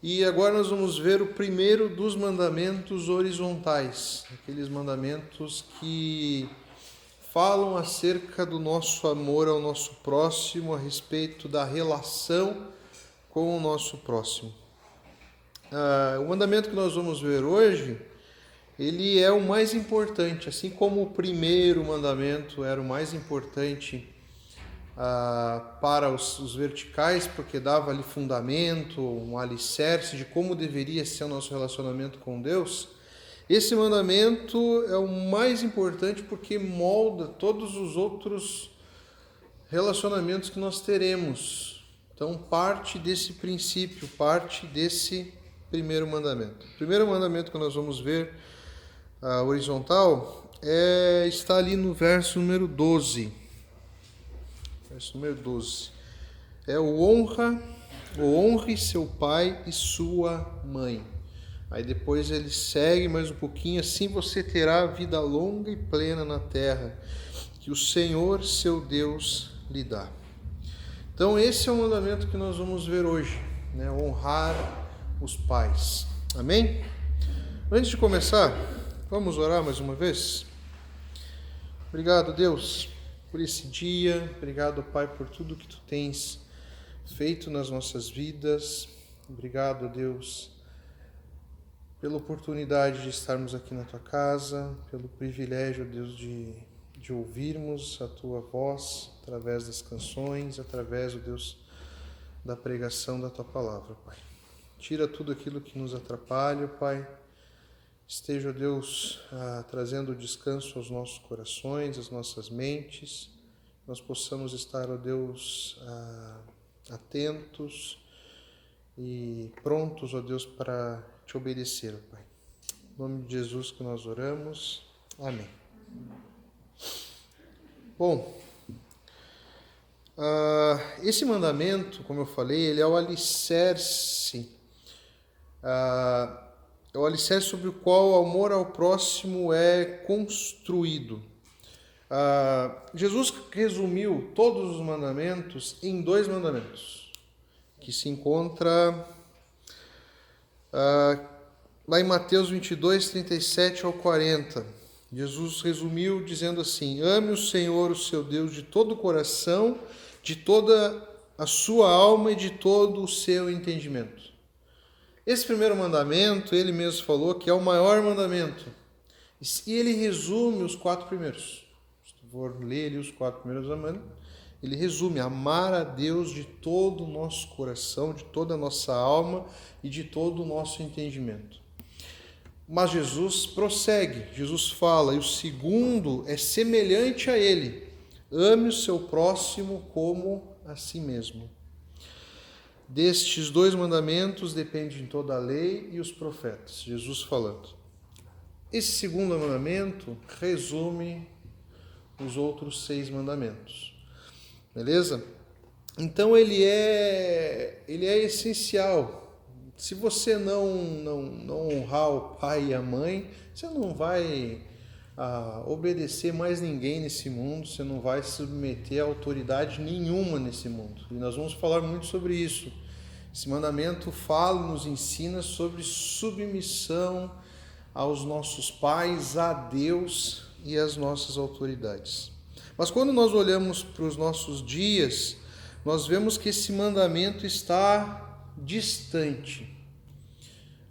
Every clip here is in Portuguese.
E agora nós vamos ver o primeiro dos mandamentos horizontais, aqueles mandamentos que falam acerca do nosso amor ao nosso próximo, a respeito da relação com o nosso próximo. Ah, o mandamento que nós vamos ver hoje, ele é o mais importante, assim como o primeiro mandamento era o mais importante ah, para os, os verticais, porque dava ali fundamento, um alicerce de como deveria ser o nosso relacionamento com Deus. Esse mandamento é o mais importante porque molda todos os outros relacionamentos que nós teremos. Então, parte desse princípio, parte desse primeiro mandamento. O primeiro mandamento que nós vamos ver, a horizontal, é, está ali no verso número 12. Verso número 12. É o honra, o honre seu pai e sua mãe. Aí depois ele segue mais um pouquinho, assim você terá vida longa e plena na terra, que o Senhor, seu Deus, lhe dá. Então esse é o mandamento que nós vamos ver hoje, né? Honrar os pais. Amém? Antes de começar, vamos orar mais uma vez? Obrigado, Deus, por esse dia. Obrigado, Pai, por tudo que tu tens feito nas nossas vidas. Obrigado, Deus, pela oportunidade de estarmos aqui na tua casa, pelo privilégio, Deus, de, de ouvirmos a tua voz através das canções, através, Deus, da pregação da tua palavra, Pai. Tira tudo aquilo que nos atrapalha, Pai. Esteja, Deus, ah, trazendo descanso aos nossos corações, às nossas mentes. Nós possamos estar, ó Deus, ah, atentos e prontos, ó Deus, para te obedecer, Pai. Em nome de Jesus que nós oramos. Amém. Bom, uh, esse mandamento, como eu falei, ele é o alicerce ah, é o alicerce sobre o qual o amor ao próximo é construído. Ah, Jesus resumiu todos os mandamentos em dois mandamentos, que se encontra ah, lá em Mateus 22, 37 ao 40. Jesus resumiu dizendo assim: Ame o Senhor, o seu Deus, de todo o coração, de toda a sua alma e de todo o seu entendimento. Esse primeiro mandamento, ele mesmo falou que é o maior mandamento. E ele resume os quatro primeiros. Se tu for ler os quatro primeiros mandamentos, ele resume amar a Deus de todo o nosso coração, de toda a nossa alma e de todo o nosso entendimento. Mas Jesus prossegue, Jesus fala, e o segundo é semelhante a ele: ame o seu próximo como a si mesmo. Destes dois mandamentos dependem toda a lei e os profetas, Jesus falando. Esse segundo mandamento resume os outros seis mandamentos. Beleza? Então ele é ele é essencial. Se você não não, não honrar o pai e a mãe, você não vai ah, obedecer mais ninguém nesse mundo, você não vai submeter a autoridade nenhuma nesse mundo. E nós vamos falar muito sobre isso. Esse mandamento fala, nos ensina sobre submissão aos nossos pais, a Deus e às nossas autoridades. Mas quando nós olhamos para os nossos dias, nós vemos que esse mandamento está distante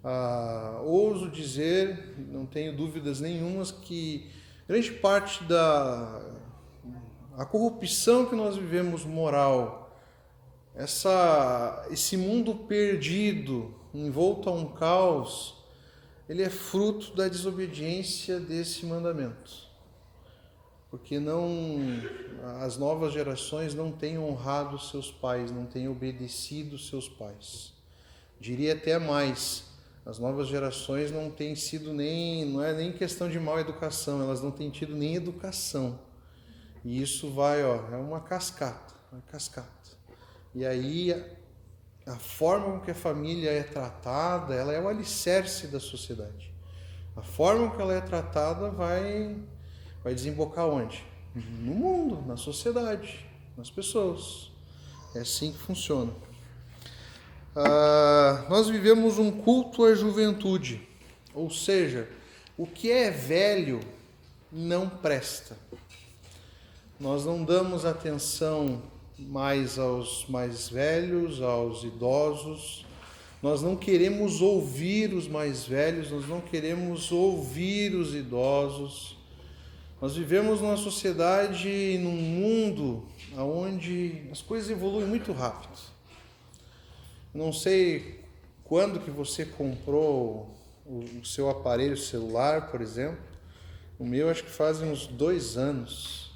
ah, ouso dizer, não tenho dúvidas nenhumas, que grande parte da a corrupção que nós vivemos moral, essa, esse mundo perdido, envolto a um caos, ele é fruto da desobediência desse mandamento. Porque não as novas gerações não têm honrado seus pais, não têm obedecido seus pais. Diria até mais, as novas gerações não têm sido nem, não é nem questão de mal educação, elas não têm tido nem educação. E isso vai, ó, é uma cascata, uma cascata. E aí a, forma com que a família é tratada, ela é o alicerce da sociedade. A forma que ela é tratada vai vai desembocar onde? No mundo, na sociedade, nas pessoas. É assim que funciona. Ah, nós vivemos um culto à juventude, ou seja, o que é velho não presta. Nós não damos atenção mais aos mais velhos, aos idosos. Nós não queremos ouvir os mais velhos, nós não queremos ouvir os idosos. Nós vivemos numa sociedade, num mundo onde as coisas evoluem muito rápido. Não sei quando que você comprou o seu aparelho celular, por exemplo. O meu acho que faz uns dois anos.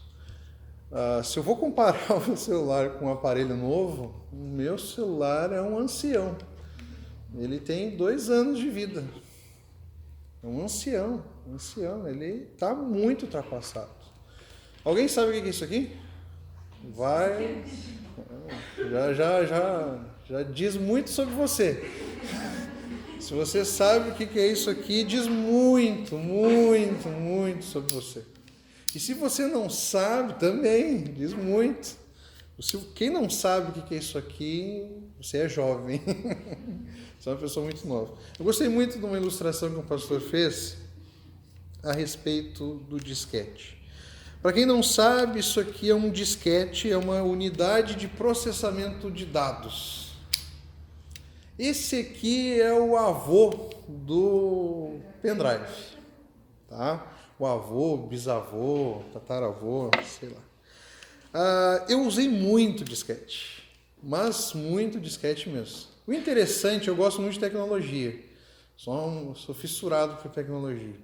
Uh, se eu vou comparar o celular com um aparelho novo, o meu celular é um ancião. Ele tem dois anos de vida. É um ancião, um ancião. Ele está muito ultrapassado. Alguém sabe o que é isso aqui? Vai. Já, já, já já diz muito sobre você. Se você sabe o que é isso aqui, diz muito, muito, muito sobre você. E se você não sabe, também diz muito. Quem não sabe o que é isso aqui, você é jovem. você é uma pessoa muito nova. Eu gostei muito de uma ilustração que o pastor fez a respeito do disquete. Para quem não sabe, isso aqui é um disquete, é uma unidade de processamento de dados. Esse aqui é o avô do pendrive, tá? O avô, bisavô, tataravô, sei lá. Ah, eu usei muito disquete, mas muito disquete mesmo. O interessante, eu gosto muito de tecnologia. Sou, sou fissurado por tecnologia.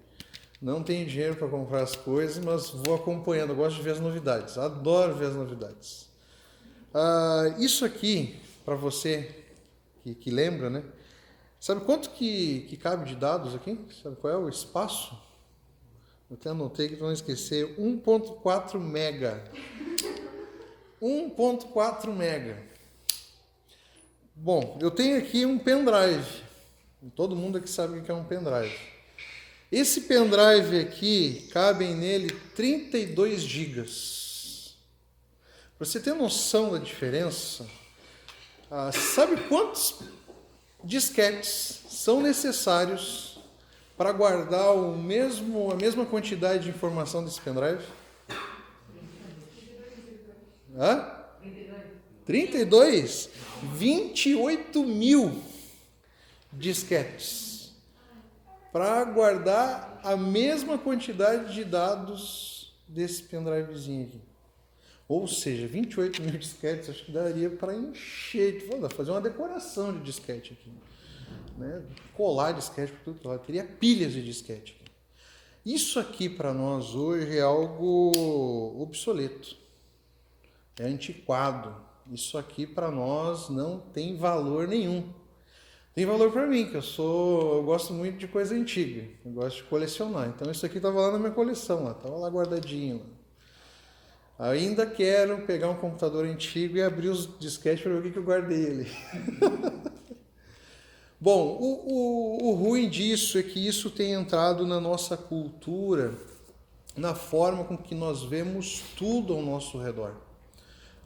Não tenho dinheiro para comprar as coisas, mas vou acompanhando. Eu gosto de ver as novidades. Adoro ver as novidades. Ah, isso aqui, para você que, que lembra, né? Sabe quanto que, que cabe de dados aqui? Sabe qual é o espaço? Eu até anotei que não esquecer, 1.4 mega. 1.4 mega. Bom, eu tenho aqui um pendrive. Todo mundo aqui sabe o que é um pendrive. Esse pendrive aqui, cabem nele 32 gigas. Para você ter noção da diferença, ah, sabe quantos disquetes são necessários para guardar o mesmo, a mesma quantidade de informação desse pendrive? Hã? 32? 28 mil disquetes para guardar a mesma quantidade de dados desse pendrivezinho aqui. Ou seja, 28 mil disquetes, acho que daria para encher, fazer uma decoração de disquete aqui. Né? Colar disquete por tudo lado. Teria pilhas de disquete. Aqui. Isso aqui para nós hoje é algo obsoleto. É antiquado. Isso aqui para nós não tem valor nenhum. Tem valor para mim, que eu sou, eu gosto muito de coisa antiga. Eu gosto de colecionar. Então isso aqui estava lá na minha coleção, lá, tava lá guardadinho. Lá. Ainda quero pegar um computador antigo e abrir os disquetes para ver o que, que eu guardei ali. Bom, o, o, o ruim disso é que isso tem entrado na nossa cultura, na forma com que nós vemos tudo ao nosso redor.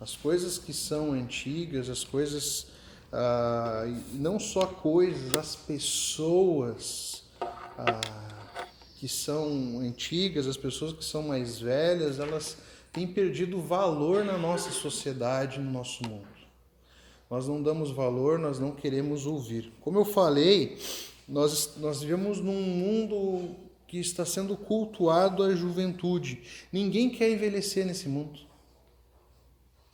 As coisas que são antigas, as coisas, ah, não só coisas, as pessoas ah, que são antigas, as pessoas que são mais velhas, elas tem perdido valor na nossa sociedade, no nosso mundo. Nós não damos valor, nós não queremos ouvir. Como eu falei, nós, nós vivemos num mundo que está sendo cultuado a juventude. Ninguém quer envelhecer nesse mundo.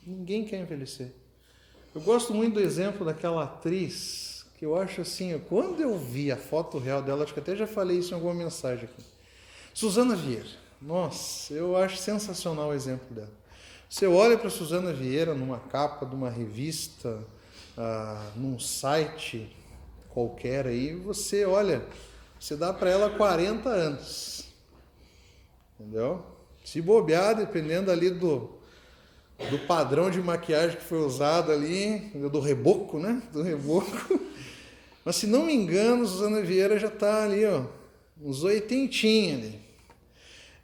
Ninguém quer envelhecer. Eu gosto muito do exemplo daquela atriz que eu acho assim, quando eu vi a foto real dela, acho que até já falei isso em alguma mensagem aqui. Suzana Vieira. Nossa, eu acho sensacional o exemplo dela. Você olha para Suzana Vieira numa capa de uma revista, ah, num site qualquer aí, você olha, você dá para ela 40 anos. Entendeu? Se bobear, dependendo ali do, do padrão de maquiagem que foi usado ali, do reboco, né? Do reboco. Mas se não me engano, Suzana Vieira já está ali, ó, uns oitentinhos ali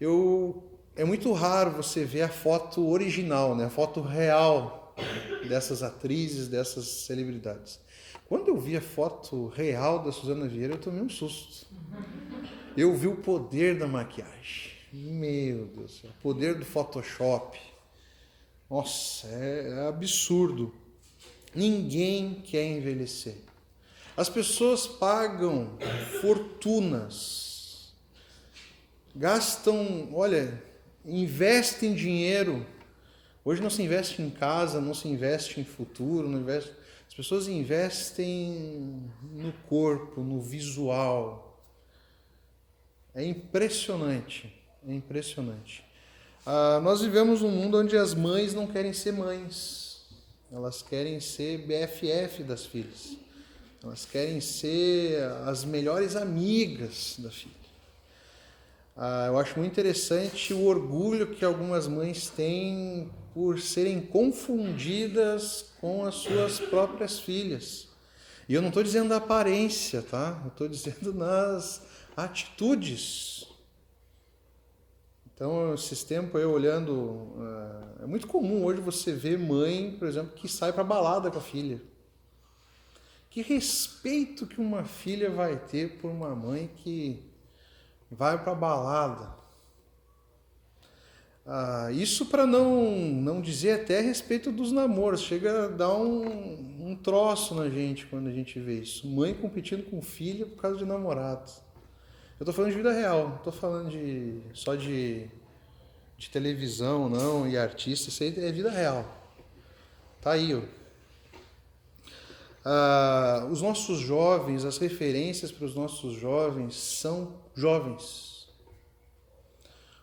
eu é muito raro você ver a foto original, né? a foto real dessas atrizes, dessas celebridades. Quando eu vi a foto real da Suzana Vieira, eu tomei um susto. Eu vi o poder da maquiagem. Meu Deus, o poder do Photoshop. Nossa, é, é absurdo. Ninguém quer envelhecer. As pessoas pagam fortunas, gastam, olha, investem dinheiro. Hoje não se investe em casa, não se investe em futuro, não investe. As pessoas investem no corpo, no visual. É impressionante, é impressionante. Ah, nós vivemos um mundo onde as mães não querem ser mães, elas querem ser BFF das filhas, elas querem ser as melhores amigas da filha. Ah, eu acho muito interessante o orgulho que algumas mães têm por serem confundidas com as suas próprias filhas. E eu não estou dizendo da aparência, tá? Eu estou dizendo nas atitudes. Então, esses tempos eu olhando, é muito comum hoje você ver mãe, por exemplo, que sai para balada com a filha. Que respeito que uma filha vai ter por uma mãe que vai para balada? Ah, isso para não, não dizer até a respeito dos namoros. Chega a dar um, um troço na gente quando a gente vê isso. Mãe competindo com filha por causa de namorados. Eu estou falando de vida real, não estou falando de, só de, de televisão, não, e artista, isso aí é vida real. Tá aí, ó. Ah, os nossos jovens, as referências para os nossos jovens são jovens.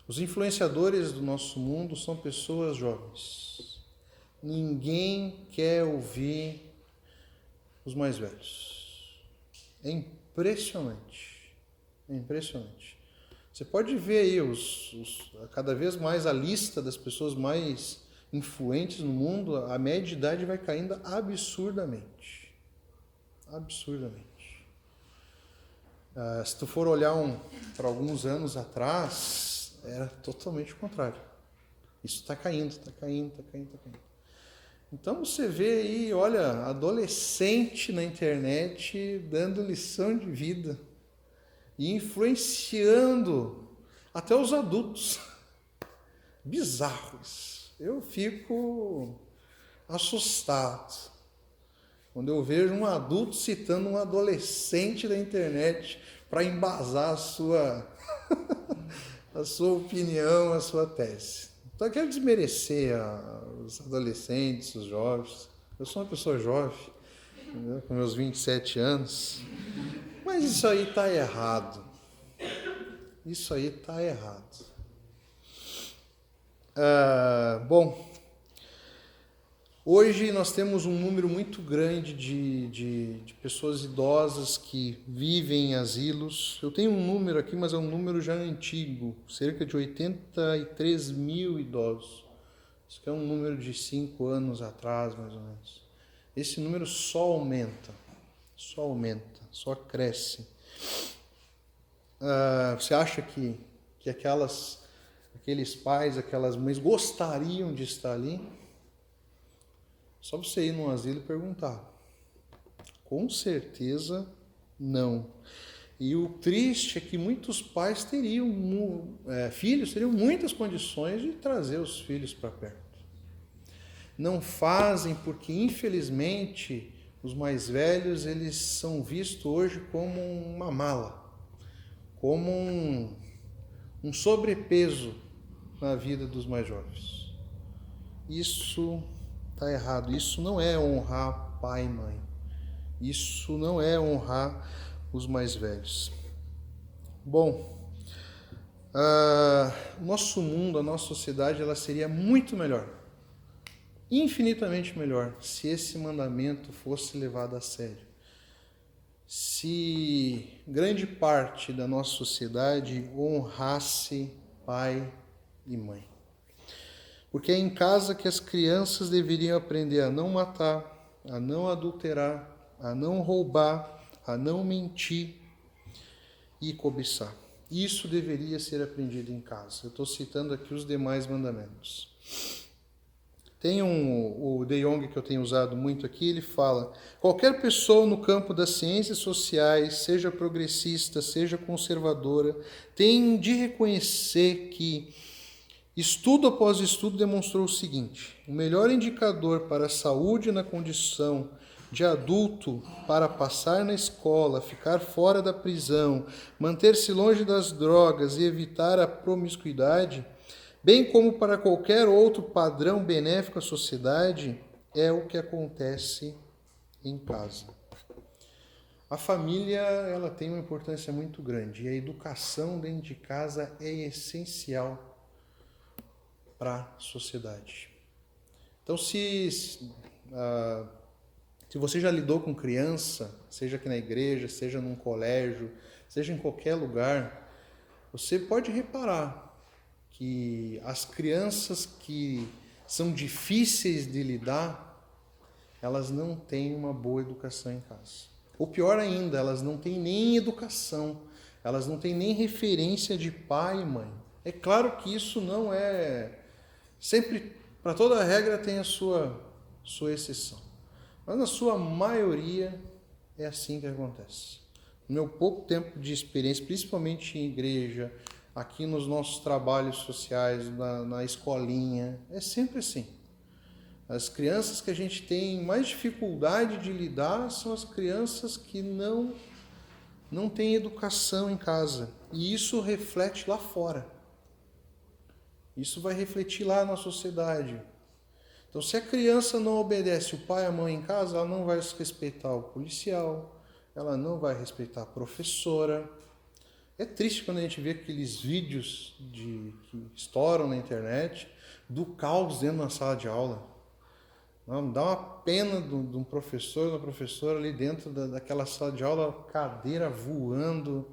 Os influenciadores do nosso mundo são pessoas jovens. Ninguém quer ouvir os mais velhos. É impressionante. É impressionante. Você pode ver aí os, os, cada vez mais a lista das pessoas mais influentes no mundo, a média de idade vai caindo absurdamente. Absurdamente. Ah, se tu for olhar um, para alguns anos atrás, era totalmente o contrário. Isso está caindo, está caindo, está caindo, está caindo. Então você vê aí, olha, adolescente na internet dando lição de vida e influenciando até os adultos. Bizarros. Eu fico assustado quando eu vejo um adulto citando um adolescente da internet para embasar a sua a sua opinião, a sua tese. Então eu quero desmerecer a, os adolescentes, os jovens. Eu sou uma pessoa jovem, entendeu? com meus 27 anos. Mas isso aí está errado. Isso aí está errado. Ah, bom, hoje nós temos um número muito grande de, de, de, pessoas idosas que vivem em asilos. Eu tenho um número aqui, mas é um número já antigo cerca de 83 mil idosos. Isso é um número de cinco anos atrás, mais ou menos. Esse número só aumenta, só aumenta só cresce. Ah, você acha que, que aquelas, aqueles pais, aquelas mães gostariam de estar ali? Só você ir num asilo e perguntar. Com certeza não. E o triste é que muitos pais teriam, é, filhos teriam muitas condições de trazer os filhos para perto. Não fazem porque, infelizmente, os mais velhos, eles são vistos hoje como uma mala, como um, um sobrepeso na vida dos mais jovens. Isso está errado. Isso não é honrar pai e mãe. Isso não é honrar os mais velhos. Bom, uh, nosso mundo, a nossa sociedade, ela seria muito melhor infinitamente melhor se esse mandamento fosse levado a sério. Se grande parte da nossa sociedade honrasse pai e mãe. Porque é em casa que as crianças deveriam aprender a não matar, a não adulterar, a não roubar, a não mentir e cobiçar. Isso deveria ser aprendido em casa. Eu estou citando aqui os demais mandamentos. Tem um, o De Jong que eu tenho usado muito aqui, ele fala: qualquer pessoa no campo das ciências sociais, seja progressista, seja conservadora, tem de reconhecer que estudo após estudo demonstrou o seguinte: o melhor indicador para a saúde na condição de adulto para passar na escola, ficar fora da prisão, manter-se longe das drogas e evitar a promiscuidade bem como para qualquer outro padrão benéfico à sociedade, é o que acontece em casa. A família ela tem uma importância muito grande e a educação dentro de casa é essencial para a sociedade. Então, se, uh, se você já lidou com criança, seja aqui na igreja, seja num colégio, seja em qualquer lugar, você pode reparar que as crianças que são difíceis de lidar, elas não têm uma boa educação em casa. Ou pior ainda, elas não têm nem educação, elas não têm nem referência de pai e mãe. É claro que isso não é sempre para toda regra tem a sua sua exceção. Mas na sua maioria é assim que acontece. No meu pouco tempo de experiência, principalmente em igreja, aqui nos nossos trabalhos sociais, na, na escolinha. É sempre assim. As crianças que a gente tem mais dificuldade de lidar são as crianças que não não têm educação em casa. E isso reflete lá fora. Isso vai refletir lá na sociedade. Então, se a criança não obedece o pai e a mãe em casa, ela não vai respeitar o policial, ela não vai respeitar a professora, é triste quando a gente vê aqueles vídeos de, que estouram na internet do caos dentro da sala de aula. Não, dá uma pena de um professor, uma professora ali dentro da, daquela sala de aula, cadeira voando.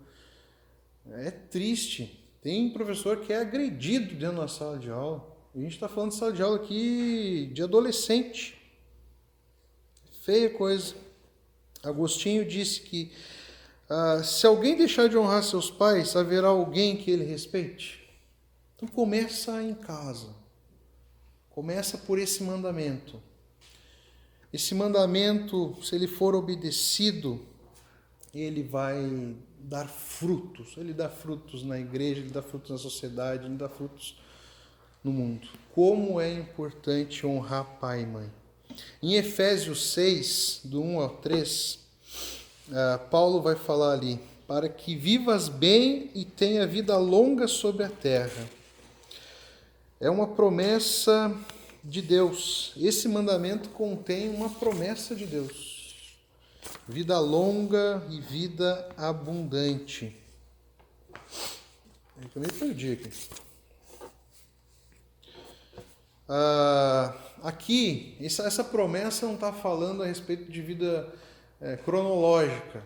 É triste. Tem professor que é agredido dentro da sala de aula. A gente está falando de sala de aula aqui de adolescente. Feia coisa. Agostinho disse que ah, se alguém deixar de honrar seus pais, haverá alguém que ele respeite? Então começa em casa. Começa por esse mandamento. Esse mandamento, se ele for obedecido, ele vai dar frutos. Ele dá frutos na igreja, ele dá frutos na sociedade, ele dá frutos no mundo. Como é importante honrar pai e mãe. Em Efésios 6, do 1 ao 3, uh, Paulo vai falar ali, para que vivas bem e tenha vida longa sobre a terra. É uma promessa de Deus. Esse mandamento contém uma promessa de Deus. Vida longa e vida abundante. Eu me perdi aqui. Ah, aqui, essa, essa promessa não está falando a respeito de vida é, cronológica.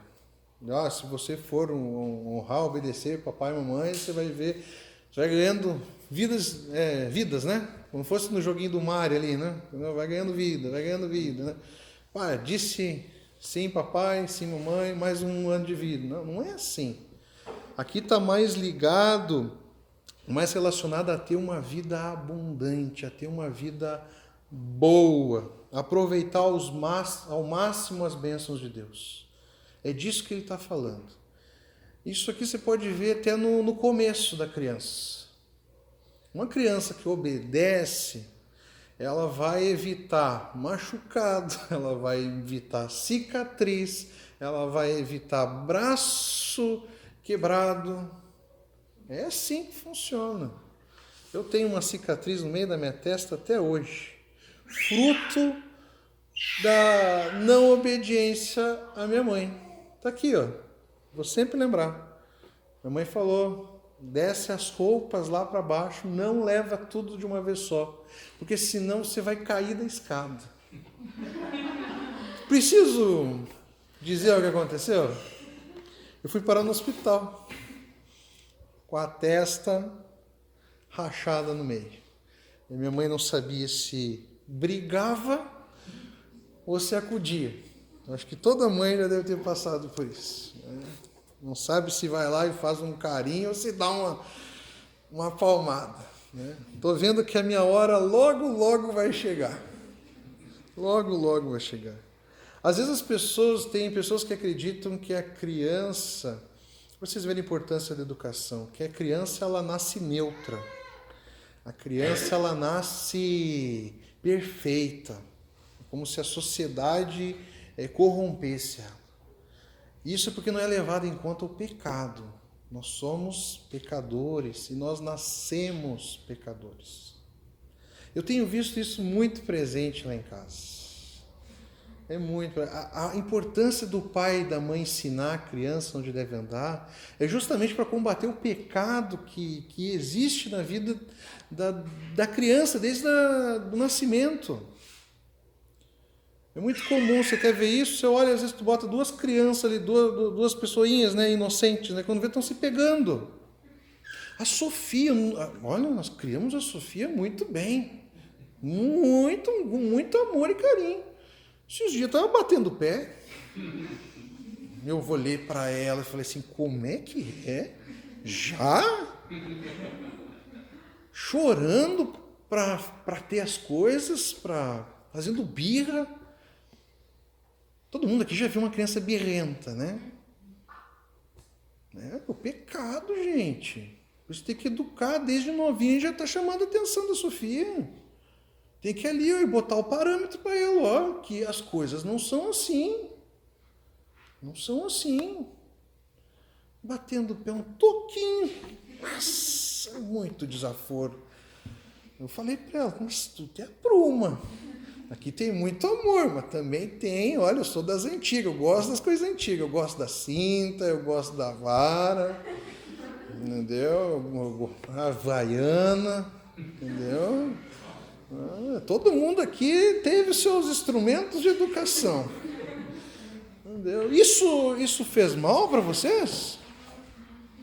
Ah, se você for honrar, obedecer papai e mamãe, você vai ver, você vai ganhando vidas, é, vidas, né? Como fosse no joguinho do Mario ali, né? Vai ganhando vida, vai ganhando vida, né? Ah, disse sim papai, sim mamãe, mais um ano de vida. Não, não é assim. Aqui está mais ligado, mais relacionado a ter uma vida abundante, a ter uma vida boa, aproveitar ao máximo as bênçãos de Deus. É disso que ele está falando. Isso aqui você pode ver até no, no começo da criança. Uma criança que obedece, ela vai evitar machucado, ela vai evitar cicatriz, ela vai evitar braço quebrado. É assim que funciona. Eu tenho uma cicatriz no meio da minha testa até hoje fruto da não obediência à minha mãe. Tá aqui, ó. Vou sempre lembrar. Minha mãe falou: desce as roupas lá para baixo, não leva tudo de uma vez só, porque senão você vai cair da escada. Preciso dizer o que aconteceu? Eu fui parar no hospital com a testa rachada no meio. E minha mãe não sabia se brigava ou se acudia. Acho que toda mãe já deve ter passado por isso. Né? Não sabe se vai lá e faz um carinho ou se dá uma, uma palmada. Estou né? vendo que a minha hora logo, logo vai chegar. Logo, logo vai chegar. Às vezes as pessoas, tem pessoas que acreditam que a criança, vocês verem a importância da educação, que a criança ela nasce neutra. A criança ela nasce perfeita, como se a sociedade é, corrompesse ela. Isso é porque não é levado em conta o pecado. Nós somos pecadores e nós nascemos pecadores. Eu tenho visto isso muito presente lá em casa. É muito. A, a, importância do pai e da mãe ensinar a criança onde deve andar é justamente para combater o pecado que, que existe na vida da, da criança desde o nascimento. É muito comum, você quer ver isso, você olha, às vezes tu bota duas crianças ali, duas, duas pessoinhas né, inocentes, né, quando vê estão se pegando. A Sofia, olha, nós criamos a Sofia muito bem. Muito, muito amor e carinho. Esses dias estava batendo o pé. Eu olhei para ela e falei assim: como é que é? Já? Chorando para ter as coisas, para fazendo birra. Todo mundo aqui já viu uma criança birrenta, né? É o pecado, gente. Você tem que educar desde novinho já está chamando a atenção da Sofia. Tem que ali ó, botar o parâmetro para ela, ó, que as coisas não são assim. Não são assim. Batendo o pé um toquinho. Nossa, muito desaforo. Eu falei para ela, mas tu é pruma. Aqui tem muito amor, mas também tem, olha, eu sou das antigas, eu gosto das coisas antigas, eu gosto da cinta, eu gosto da vara, entendeu? A vaiana, entendeu? Ah, todo mundo aqui teve seus instrumentos de educação. Entendeu? Isso, isso fez mal para vocês?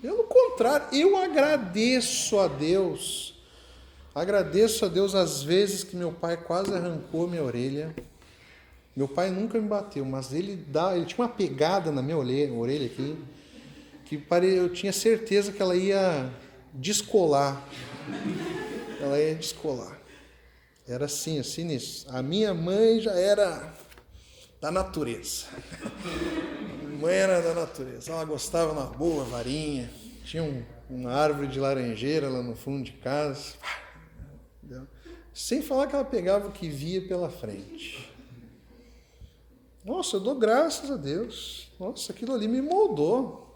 Pelo contrário, eu agradeço a Deus Agradeço a Deus as vezes que meu pai quase arrancou minha orelha. Meu pai nunca me bateu, mas ele dá, ele tinha uma pegada na minha orelha aqui, que eu tinha certeza que ela ia descolar. Ela ia descolar. Era assim, assim nisso. A minha mãe já era da natureza. Mãe era da natureza. Ela gostava uma boa varinha. Tinha um, uma árvore de laranjeira lá no fundo de casa. Sem falar que ela pegava o que via pela frente. Nossa, eu dou graças a Deus. Nossa, aquilo ali me moldou.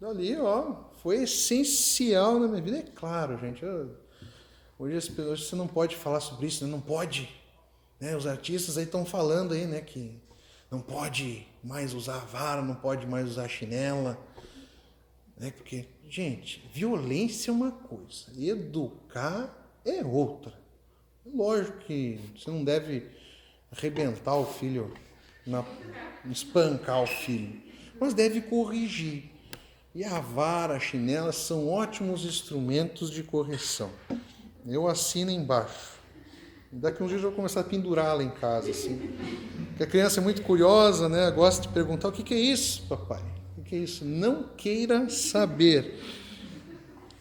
Ali, ó, foi essencial na minha vida. É claro, gente. Eu, hoje, hoje você não pode falar sobre isso, né? não pode. Né? Os artistas aí estão falando aí, né, que não pode mais usar vara, não pode mais usar chinela. Né? Porque, gente, violência é uma coisa, educar é outra. Lógico que você não deve arrebentar o filho, na, espancar o filho, mas deve corrigir. E a vara, a chinela são ótimos instrumentos de correção. Eu assino embaixo. Daqui uns dias eu vou começar a pendurá-la em casa, assim. Porque a criança é muito curiosa, né? Gosta de perguntar: o que, que é isso, papai? O que é isso? Não queira saber.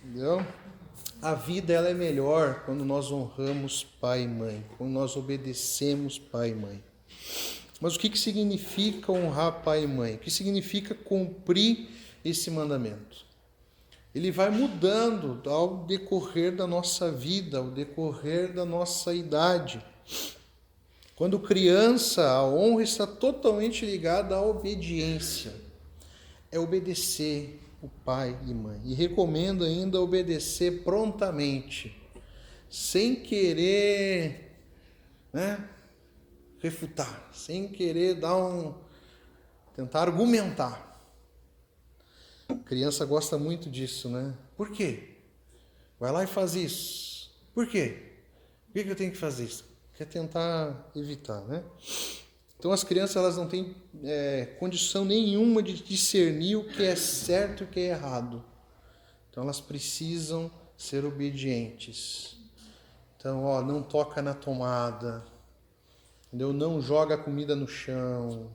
Entendeu? A vida ela é melhor quando nós honramos pai e mãe, quando nós obedecemos pai e mãe. Mas o que, que significa honrar pai e mãe? O que significa cumprir esse mandamento? Ele vai mudando ao decorrer da nossa vida, ao decorrer da nossa idade. Quando criança, a honra está totalmente ligada à obediência. É obedecer, o pai e mãe. E recomendo ainda obedecer prontamente, sem querer né, refutar, sem querer dar um. tentar argumentar. A criança gosta muito disso, né? Por quê? Vai lá e faz isso. Por quê? Por que eu tenho que fazer isso? Quer tentar evitar, né? Então as crianças elas não têm é, condição nenhuma de discernir o que é certo e o que é errado. Então elas precisam ser obedientes. Então, ó, não toca na tomada, entendeu? Não joga comida no chão,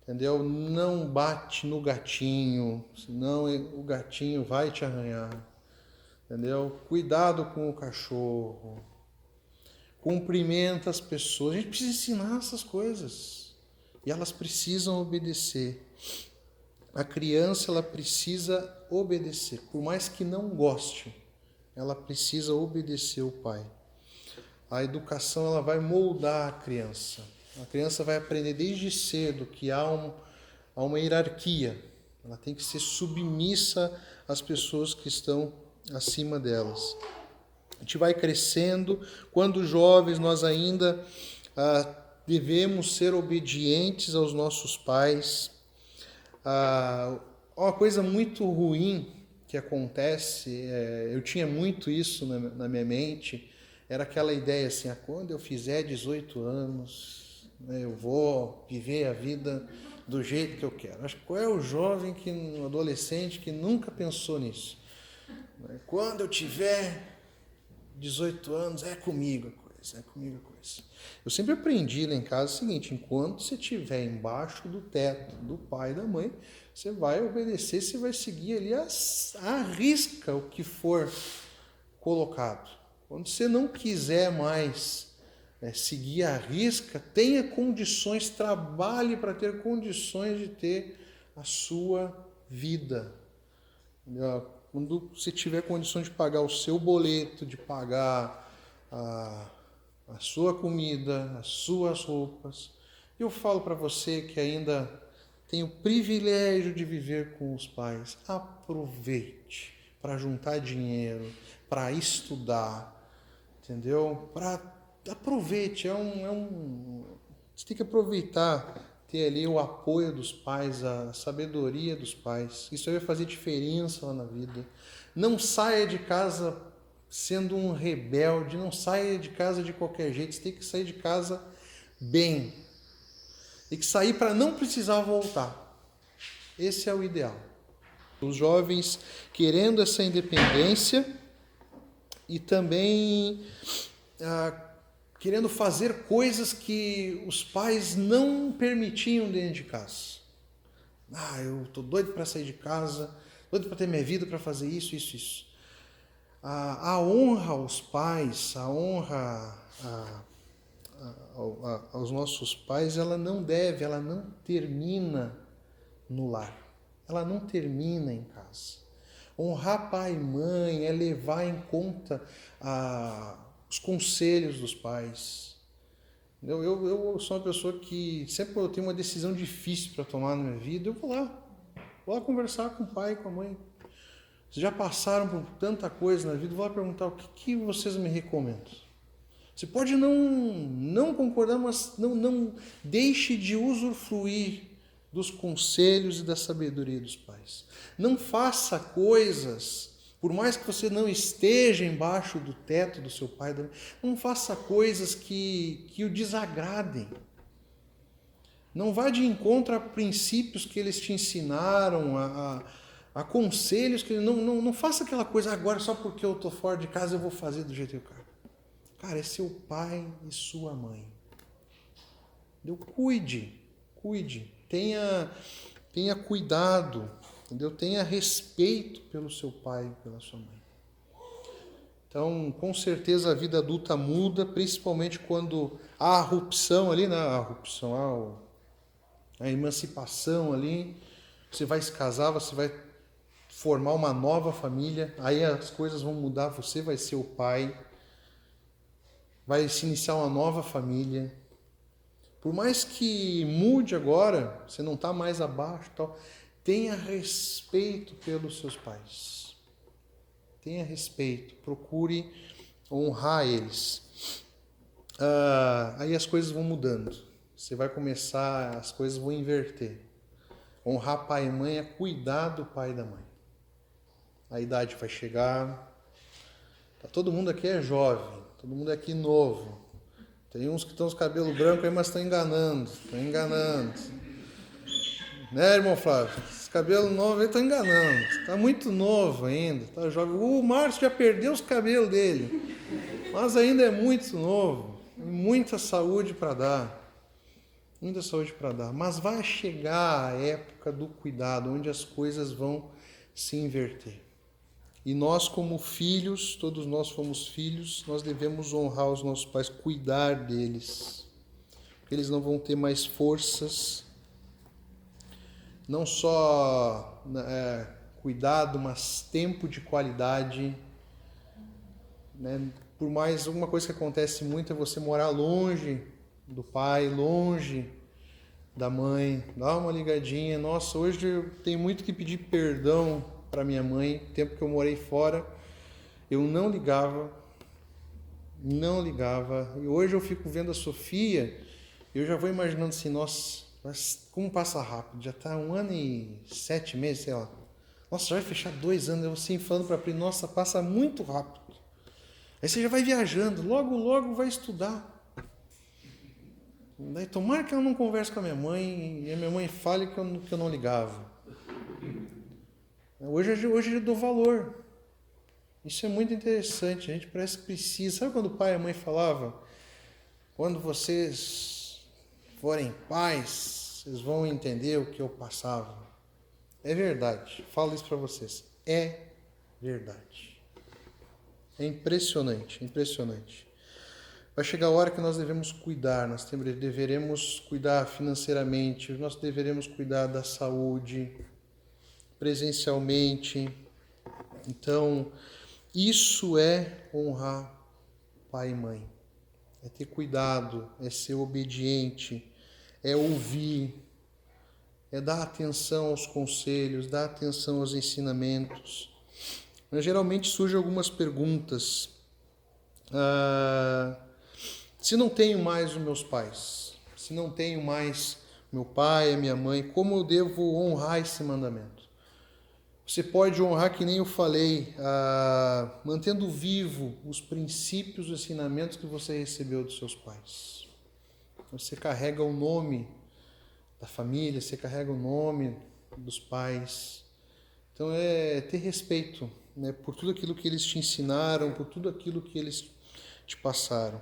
entendeu? Não bate no gatinho, senão o gatinho vai te arranhar. entendeu? Cuidado com o cachorro, cumprimenta as pessoas. A gente precisa ensinar essas coisas e elas precisam obedecer. A criança ela precisa obedecer, por mais que não goste, ela precisa obedecer o pai. A educação ela vai moldar a criança. A criança vai aprender desde cedo que há, um, há uma hierarquia. Ela tem que ser submissa às pessoas que estão acima delas. A gente vai crescendo. Quando jovens, nós ainda ah, devemos ser obedientes aos nossos pais. Ah, uma coisa muito ruim que acontece, é, eu tinha muito isso na, na, minha mente, era aquela ideia assim: ah, quando eu fizer 18 anos, né, eu vou viver a vida do jeito que eu quero. Acho que qual é o jovem, que, o adolescente que nunca pensou nisso? Né, quando eu tiver 18 anos, é comigo a coisa, é comigo a coisa. Eu sempre aprendi lá em casa o seguinte: enquanto você estiver embaixo do teto do pai e da mãe, você vai obedecer, você vai seguir ali a, a risca o que for colocado. Quando você não quiser mais é, seguir a risca, tenha condições, trabalhe para ter condições de ter a sua vida. Quando você tiver condições de pagar o seu boleto, de pagar a, a sua comida, as suas roupas, eu falo para você que ainda tem o privilégio de viver com os pais, aproveite para juntar dinheiro, para estudar, entendeu? Para aproveite, é um, é um, você tem que aproveitar ter ali o apoio dos pais, a sabedoria dos pais. Isso vai fazer diferença lá na vida. Não saia de casa sendo um rebelde, não saia de casa de qualquer jeito, você tem que sair de casa bem, e que sair para não precisar voltar. Esse é o ideal. Os jovens querendo essa independência e também ah, querendo fazer coisas que os pais não permitiam dentro de casa. Ah, eu tô doido para sair de casa, doido para ter minha vida para fazer isso, isso, isso. A, a honra aos pais, a honra a, aos nossos pais, ela não deve, ela não termina no lar. Ela não termina em casa. Honrar pai e mãe é levar em conta ah, os conselhos dos pais. Eu, eu, eu sou uma pessoa que sempre que eu tenho uma decisão difícil para tomar na minha vida, eu vou lá. Vou lá conversar com o pai e com a mãe. Vocês já passaram por tanta coisa na vida, vou lá perguntar o que, que vocês me recomendam. Você pode não, não concordar, mas não, não deixe de usufruir dos conselhos e da sabedoria dos pais. Não faça coisas, por mais que você não esteja embaixo do teto do seu pai, não faça coisas que, que o desagradem. Não vá de encontro a princípios que eles te ensinaram, a, a, a conselhos que não, não, não faça aquela coisa agora só porque eu estou fora de casa eu vou fazer do jeito que eu quero. Cara, é seu pai e sua mãe. Entendeu? Cuide, cuide. Tenha, tenha cuidado, entendeu? Tenha respeito pelo seu pai e pela sua mãe. Então, com certeza a vida adulta muda, principalmente quando há a rupção ali, né? a rupção, a, emancipação ali. Você vai se casar, você vai formar uma nova família, aí as coisas vão mudar, você vai ser o pai vai se iniciar uma nova família. Por mais que mude agora, você não está mais abaixo, tal, tenha respeito pelos seus pais. Tenha respeito, procure honrar eles. Ah, aí as coisas vão mudando. Você vai começar, as coisas vão inverter. Honrar pai e mãe é cuidar do pai e da mãe. A idade vai chegar. Tá, todo mundo aqui é jovem. Todo mundo é aqui novo. Tem uns que estão os cabelos brancos aí, mas estão enganando. Estão enganando. Né, irmão Flávio? Esse cabelo novo aí estão enganando. Está muito novo ainda. Tá jovem. O Márcio já perdeu os cabelos dele. Mas ainda é muito novo. Muita saúde para dar. Muita saúde para dar. Mas vai chegar a época do cuidado, onde as coisas vão se inverter. E nós, como filhos, todos nós fomos filhos, nós devemos honrar os nossos pais, cuidar deles. Eles não vão ter mais forças, não só né, é, cuidado, mas tempo de qualidade. Né? Por mais alguma coisa que acontece muito é você morar longe do pai, longe da mãe, dá uma ligadinha. Nossa, hoje eu tenho muito que pedir perdão para minha mãe. Tempo que eu morei fora, eu não ligava, não ligava. E hoje eu fico vendo a Sofia, eu já vou imaginando assim, nossa, como passa rápido, já está um ano e sete meses, sei lá. Nossa, já vai fechar dois anos, eu assim falando para a nossa, passa muito rápido. Aí você já vai viajando, logo, logo vai estudar. Daí tomara que eu não converse com a minha mãe e a minha mãe fale que eu, que eu não ligava. Hoje, hoje eu dou valor. Isso é muito interessante. A gente parece que precisa. Sabe quando o pai e a mãe falavam? Quando vocês forem pais, vocês vão entender o que eu passava. É verdade. Falo isso para vocês. É verdade. É impressionante, impressionante. Vai chegar a hora que nós devemos cuidar, nós deveremos cuidar financeiramente, nós deveremos cuidar da saúde, presencialmente. Então, isso é honrar pai e mãe. É ter cuidado, é ser obediente, é ouvir, é dar atenção aos conselhos, dar atenção aos ensinamentos. Mas geralmente surgem algumas perguntas. Ah, se não tenho mais os meus pais, se não tenho mais meu pai, a minha mãe, como eu devo honrar esse mandamento? Você pode honrar, que nem eu falei, ah, mantendo vivo os princípios, os ensinamentos que você recebeu dos seus pais. Você carrega o nome da família, você carrega o nome dos pais. Então é ter respeito né, por tudo aquilo que eles te ensinaram, por tudo aquilo que eles te passaram.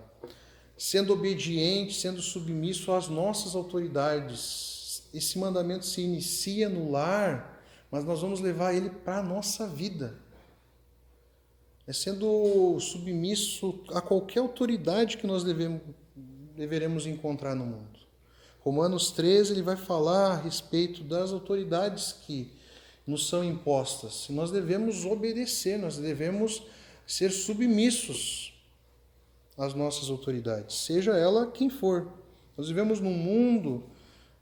Sendo obediente, sendo submisso às nossas autoridades. Esse mandamento se inicia no lar mas nós vamos levar ele para a nossa vida. É sendo submisso a qualquer autoridade que nós devemos, deveremos encontrar no mundo. Romanos 13 ele vai falar a respeito das autoridades que nos são impostas. Nós devemos obedecer, nós devemos ser submissos às nossas autoridades, seja ela quem for. Nós vivemos num mundo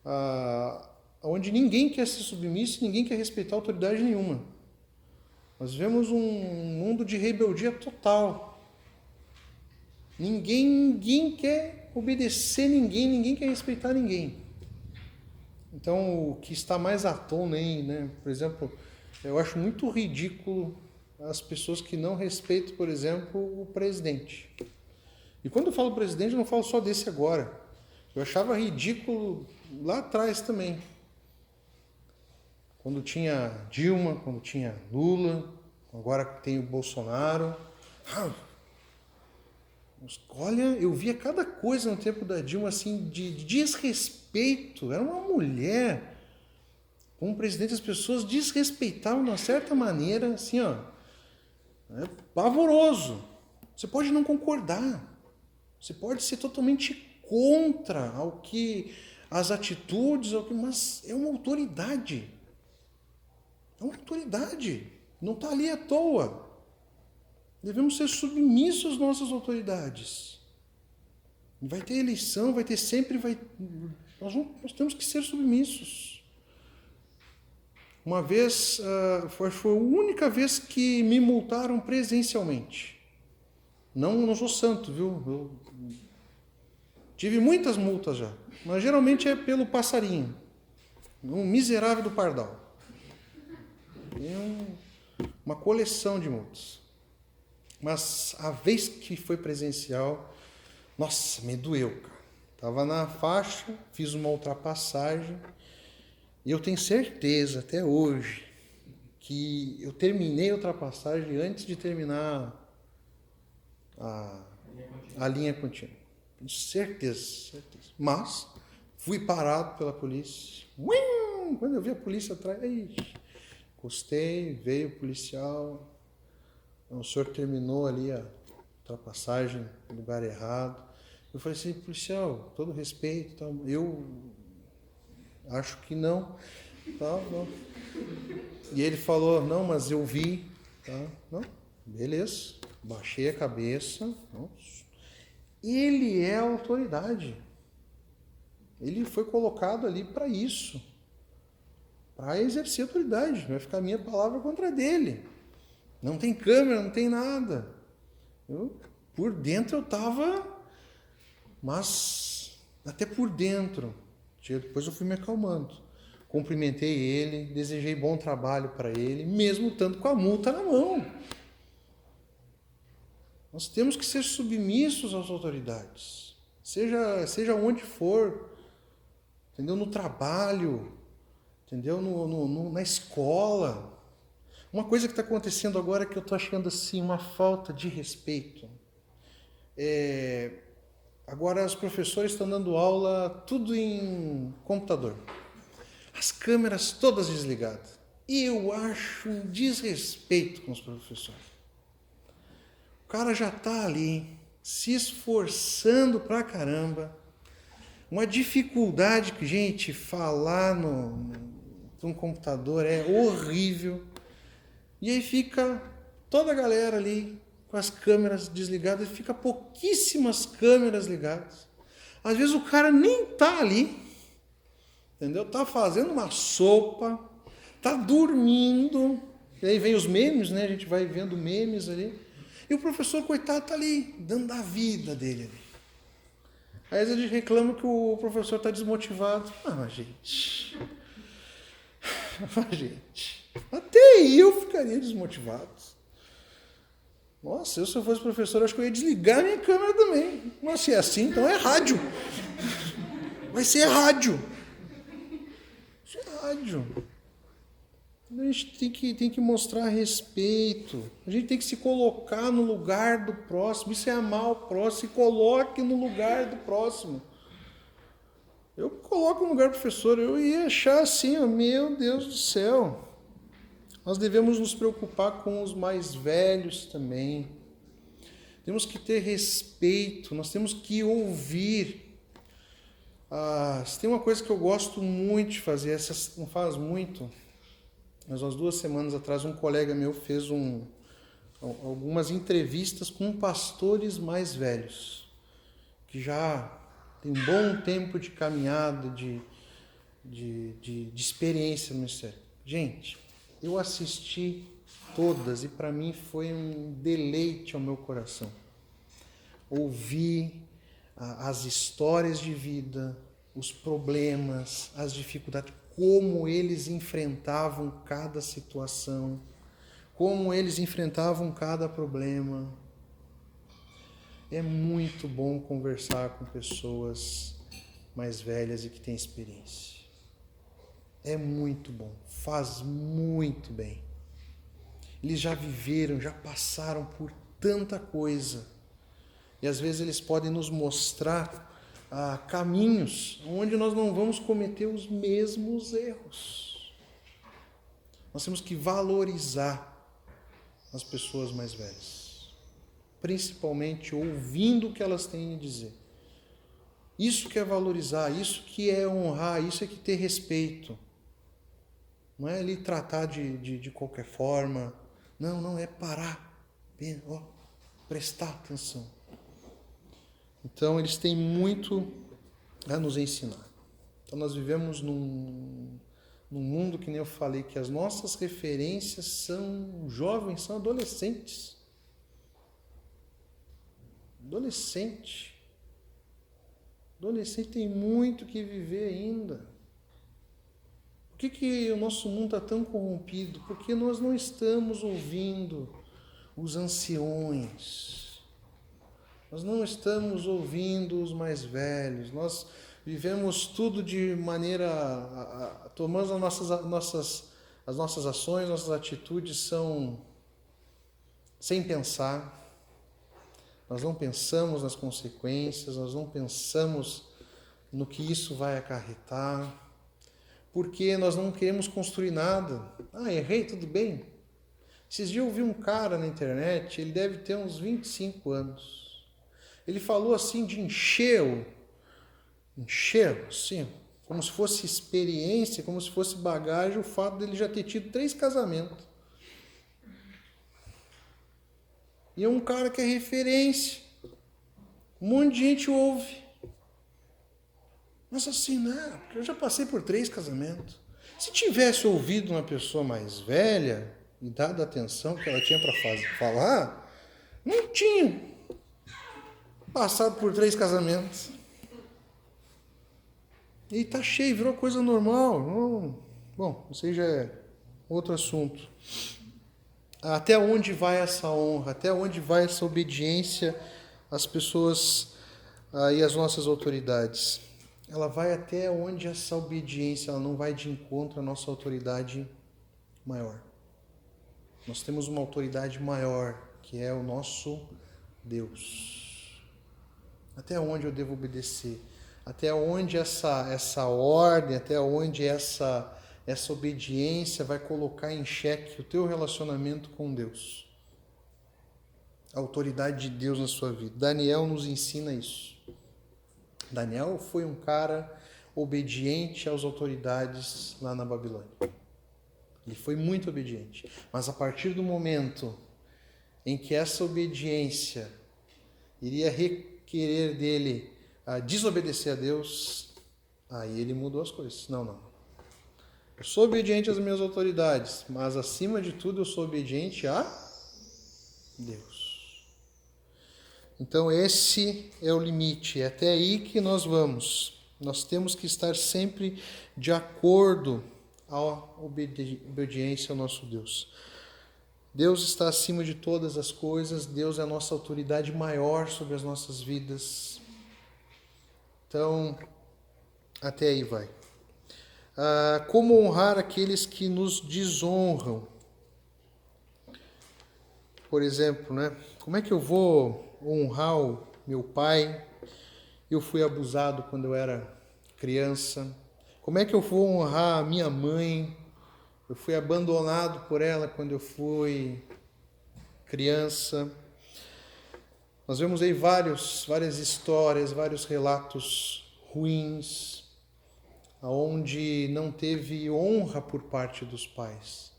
ah, onde ninguém quer ser submisso, ninguém quer respeitar autoridade nenhuma. Nós vemos um mundo de rebeldia total. Ninguém, ninguém quer obedecer ninguém, ninguém quer respeitar ninguém. Então, o que está mais à tona aí, né? Por exemplo, eu acho muito ridículo as pessoas que não respeitam, por exemplo, o presidente. E quando eu falo presidente, eu não falo só desse agora. Eu achava ridículo lá atrás também. Quando tinha Dilma, quando tinha Lula, agora tem o Bolsonaro. Ah, olha, eu via cada coisa no tempo da Dilma assim de desrespeito. Era uma mulher. Como presidente, as pessoas desrespeitavam de uma certa maneira, assim, ó, é pavoroso. Você pode não concordar. Você pode ser totalmente contra ao que as atitudes, ao que, mas é uma autoridade. É uma autoridade. Não está ali à toa. Devemos ser submissos às nossas autoridades. Vai ter eleição, vai ter sempre, vai. Nós, nós temos que ser submissos. Uma vez, uh, foi, foi a única vez que me multaram presencialmente. Não, não sou santo, viu? Eu tive muitas multas já, mas geralmente é pelo passarinho, um miserável do pardal. Um, uma coleção de multas. Mas a vez que foi presencial, nossa, me doeu, cara. Tava na faixa, fiz uma ultrapassagem e eu tenho certeza até hoje que eu terminei a ultrapassagem antes de terminar a, a linha contínua. Certeza, certeza. Mas fui parado pela polícia. Quando eu vi a polícia atrás, Encostei, veio o policial. o senhor terminou ali a ultrapassagem no lugar errado. Eu falei assim, policial, todo respeito, eu acho que não? Não. E ele falou, não, mas eu vi, tá? Não, beleza, baixei a cabeça. Ele é autoridade. Ele foi colocado ali para isso, para exercer autoridade. Vai ficar minha palavra contra dele. Não tem câmera, não tem nada. Eu, por dentro eu estava, mas até por dentro. Depois eu fui me acalmando. Cumprimentei ele, desejei bom trabalho para ele, mesmo tanto com a multa na mão. Nós temos que ser submissos às autoridades, seja, seja onde for, entendeu? No trabalho, entendeu? No, no, no na escola. Uma coisa que está acontecendo agora que eu estou achando assim uma falta de respeito. É, agora os professores estão dando aula tudo em computador. As câmeras todas desligadas. E eu acho um desrespeito com os professores. O cara já está ali se esforçando pra caramba. Uma dificuldade que, gente, falar no, no, no computador é horrível. E aí fica toda a galera ali com as câmeras desligadas, fica pouquíssimas câmeras ligadas. Às vezes o cara nem tá ali, entendeu? Tá fazendo uma sopa, tá dormindo. E aí vem os memes, né? A gente vai vendo memes ali. E o professor, coitado, tá ali, dando a vida dele ali. Aí a gente reclama que o professor está desmotivado. Ah, gente. Gente. Até eu ficaria desmotivado. Nossa, eu se eu fosse professor, acho que eu ia desligar minha câmera também. Mas se é assim, então é rádio. Vai ser rádio. Isso é rádio. A gente tem que, tem que mostrar respeito. A gente tem que se colocar no lugar do próximo. Isso é amar o próximo. Se coloque no lugar do próximo. Eu coloco no lugar professor, eu ia achar assim, ó, meu Deus do céu. Nós devemos nos preocupar com os mais velhos também. Temos que ter respeito, nós temos que ouvir. Ah, tem uma coisa que eu gosto muito de fazer, essa não faz muito, mas umas duas semanas atrás um colega meu fez um, algumas entrevistas com pastores mais velhos, que já tem um bom tempo de caminhada, de, de, de, de experiência no ministério. Gente, eu assisti todas e para mim foi um deleite ao meu coração. Ouvir as histórias de vida, os problemas, as dificuldades, como eles enfrentavam cada situação, como eles enfrentavam cada problema. É muito bom conversar com pessoas mais velhas e que têm experiência. É muito bom, faz muito bem. Eles já viveram, já passaram por tanta coisa. E às vezes eles podem nos mostrar ah, caminhos onde nós não vamos cometer os mesmos erros. Nós temos que valorizar as pessoas mais velhas, principalmente ouvindo o que elas têm a dizer. Isso que é valorizar, isso que é honrar, isso é que ter respeito. Não é ali tratar de, de, de qualquer forma. Não, não, é parar. Ó, prestar atenção. Então, eles têm muito a nos ensinar. Então, nós vivemos num, num mundo que nem eu falei, que as nossas referências são jovens, são adolescentes. Adolescente. Adolescente tem muito que viver ainda. Por que, que o nosso mundo está tão corrompido? Porque nós não estamos ouvindo os anciões. Nós não estamos ouvindo os mais velhos. Nós vivemos tudo de maneira. tomamos as nossas, nossas, as nossas ações, nossas atitudes são sem pensar. Nós não pensamos nas consequências, nós não pensamos no que isso vai porque nós não queremos construir nada. Ah, errei, tudo bem. Esses dias eu vi um cara na internet, ele deve ter uns 25 anos. Ele falou assim de encher, encher, sim, como se fosse experiência, como se fosse bagagem, o fato dele já ter tido três casamentos. E é um cara que é referência. Um monte de gente ouve. Mas assim, né? Porque eu já passei por três casamentos. Se tivesse ouvido uma pessoa mais velha e dado a atenção que ela tinha para falar, não tinha passado por três casamentos. E tá cheio, virou coisa normal. Não, bom, isso aí já é outro assunto. Até onde vai essa honra? Até onde vai essa obediência às pessoas ah, e às nossas autoridades? Ela vai até onde essa obediência ela não vai de encontro à nossa autoridade maior. Nós temos uma autoridade maior, que é o nosso Deus. Até onde eu devo obedecer? até onde essa, essa ordem, até onde essa, essa obediência vai colocar em xeque o teu relacionamento com Deus. A autoridade de Deus na sua vida. Daniel nos ensina isso. Daniel foi um cara obediente às autoridades lá na Babilônia. Ele foi muito obediente. Mas a partir do momento em que essa obediência iria requerer dele a desobedecer a Deus, aí ele mudou as coisas. Não, não. Eu sou obediente às minhas autoridades, mas acima de tudo eu sou obediente a Deus. Então esse é o limite, é até aí que nós vamos. Nós temos que estar sempre de acordo à obedi obediência ao nosso Deus. Deus está acima de todas as coisas, Deus é a nossa autoridade maior sobre as nossas vidas. Então, até aí vai. Ah, como honrar aqueles que nos desonram? Por exemplo, né? Como é que eu vou honrar o meu pai? Eu fui abusado quando eu era criança. Como é que eu vou honrar a minha mãe? Eu fui abandonado por ela quando eu fui criança. Nós vemos aí vários, várias histórias, vários relatos ruins, aonde não teve honra por parte dos pais,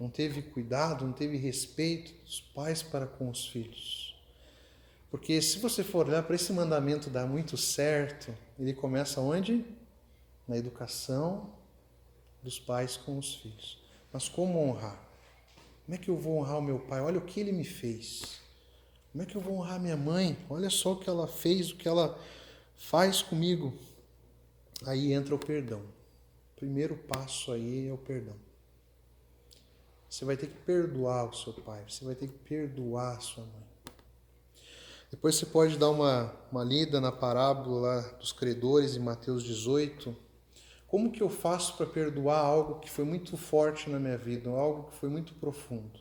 não teve cuidado, não teve respeito dos pais para com os filhos. Porque se você for olhar para esse mandamento dar muito certo, ele começa onde? Na educação dos pais com os filhos. Mas como honrar? Como é que eu vou honrar o meu pai? Olha o que ele me fez. Como é que eu vou honrar minha mãe? Olha só o que ela fez, o que ela faz comigo. Aí entra o perdão. O primeiro passo aí é o perdão. Você vai ter que perdoar o seu pai, você vai ter que perdoar a sua mãe. Depois você pode dar uma, uma lida na parábola dos credores em Mateus 18. Como que eu faço para perdoar algo que foi muito forte na minha vida, algo que foi muito profundo?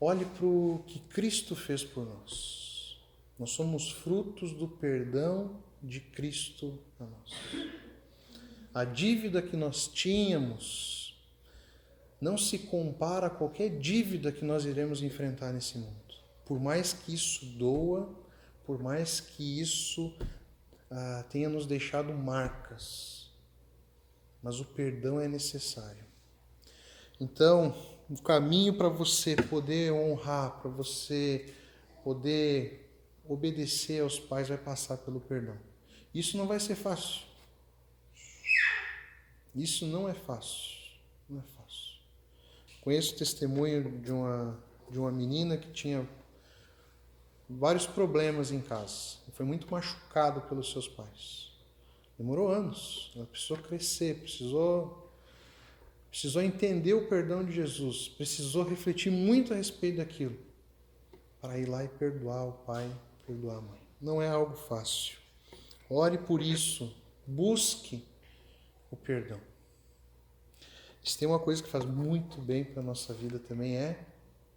Olhe para o que Cristo fez por nós. Nós somos frutos do perdão de Cristo a nós. A dívida que nós tínhamos não se compara a qualquer dívida que nós iremos enfrentar nesse mundo. Por mais que isso doa, por mais que isso ah, tenha nos deixado marcas, mas o perdão é necessário. Então, um caminho para você poder honrar, para você poder obedecer aos pais, vai passar pelo perdão. Isso não vai ser fácil. Isso não é fácil. Não é fácil. Conheço testemunho de uma, de uma menina que tinha vários problemas em casa. Foi muito machucado pelos seus pais. Demorou anos. Ela precisou crescer, precisou precisou entender o perdão de Jesus, precisou refletir muito a respeito daquilo, para ir lá e perdoar o pai, perdoar a mãe. Não é algo fácil. Ore por isso, busque o perdão. Se tem uma coisa que faz muito bem para a nossa vida também é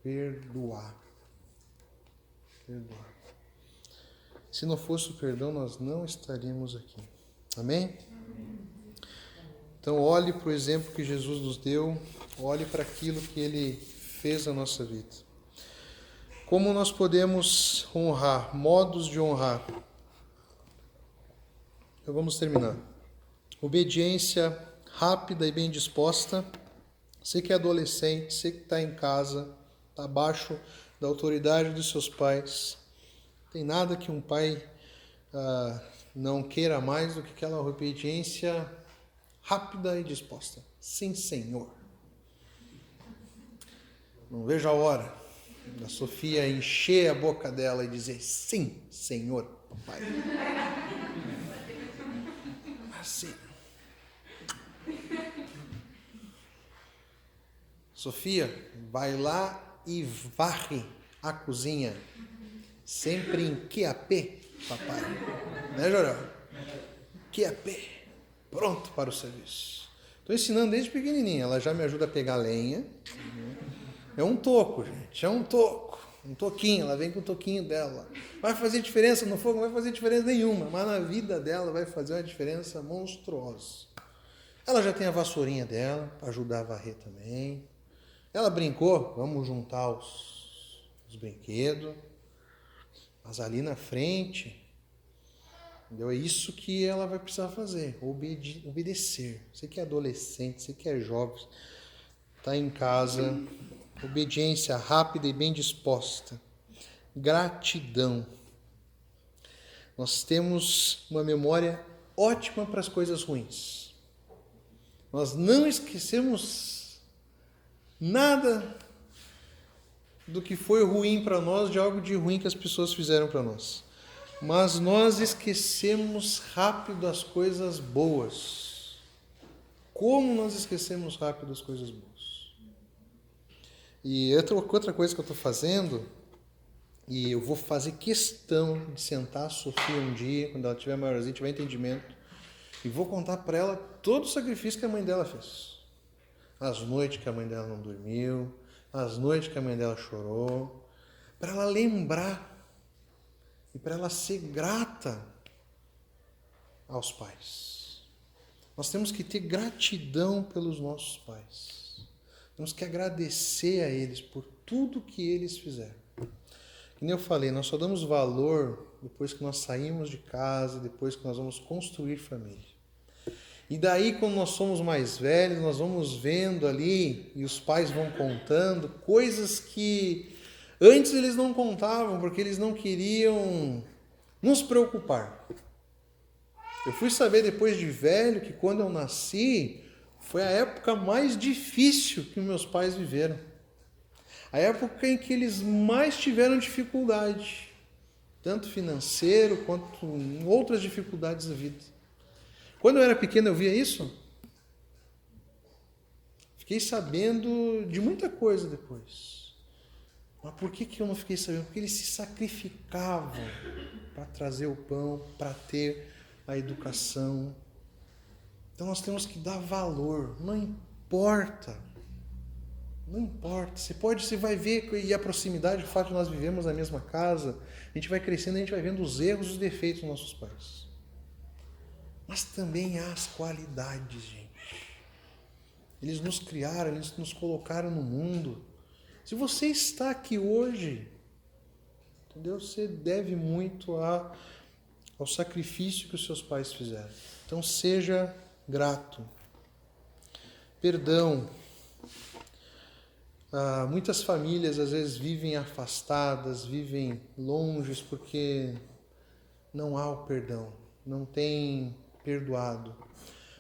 perdoar. Perdoar. Se não fosse o perdão, nós não estaríamos aqui. Amém? Então, olhe para o exemplo que Jesus nos deu, olhe para aquilo que ele fez na nossa vida. Como nós podemos honrar, modos de honrar. Então vamos terminar. Obediência rápida e bem disposta. Você que é adolescente, você que está em casa, está abaixo da autoridade dos seus pais. Tem nada que um pai ah, não queira mais do que aquela obediência rápida e disposta. Sim, Senhor. Não vejo a hora da Sofia encher a boca dela e dizer sim, Senhor, papai. Assim. Sofia, vai lá e varre a cozinha. Sempre em QAP, papai. Né, Jorel? QAP. Pronto para o serviço. Estou ensinando desde pequenininha. Ela já me ajuda a pegar lenha. É um toco, gente. É um toco. Um toquinho. Ela vem com o toquinho dela. Vai fazer diferença no fogo? Não vai fazer diferença nenhuma. Mas na vida dela vai fazer uma diferença monstruosa. Ela já tem a vassourinha dela para ajudar a varrer também. Ela brincou, vamos juntar os, os brinquedos, mas ali na frente, entendeu? é isso que ela vai precisar fazer, obede obedecer. Você que é adolescente, você que é jovem, está em casa, obediência rápida e bem disposta, gratidão. Nós temos uma memória ótima para as coisas ruins. Nós não esquecemos nada do que foi ruim para nós, de algo de ruim que as pessoas fizeram para nós. Mas nós esquecemos rápido as coisas boas. Como nós esquecemos rápido as coisas boas? E outra, coisa que eu estou fazendo, e eu vou fazer questão de sentar a Sofia um dia, quando ela tiver maiorzinha, tiver entendimento, e vou contar para ela todo o sacrifício que a mãe dela fez as noites que a mãe dela não dormiu, as noites que a mãe dela chorou, para ela lembrar e para ela ser grata aos pais. Nós temos que ter gratidão pelos nossos pais. Temos que agradecer a eles por tudo que eles fizeram. Como eu falei, nós só damos valor depois que nós saímos de casa, depois que nós vamos construir família. E daí, quando nós somos mais velhos, nós vamos vendo ali, e os pais vão contando, coisas que antes eles não contavam, porque eles não queriam nos preocupar. Eu fui saber depois de velho que quando eu nasci, foi a época mais difícil que meus pais viveram. A época em que eles mais tiveram dificuldade, tanto financeiro quanto em outras dificuldades da vida. Quando eu era pequeno, eu via isso. Fiquei sabendo de muita coisa depois. Mas por que, que eu não fiquei sabendo? Porque eles se sacrificavam para trazer o pão, para ter a educação. Então nós temos que dar valor, não importa. Não importa. Você pode, você vai ver, e a proximidade, o fato de nós vivemos na mesma casa, a gente vai crescendo, a gente vai vendo os erros os defeitos dos nossos pais mas também há as qualidades, gente. Eles nos criaram, eles nos colocaram no mundo. Se você está aqui hoje, entendeu? Você deve muito a, ao sacrifício que os seus pais fizeram. Então seja grato. Perdão. Ah, muitas famílias às vezes vivem afastadas, vivem longes porque não há o perdão, não tem perdoado.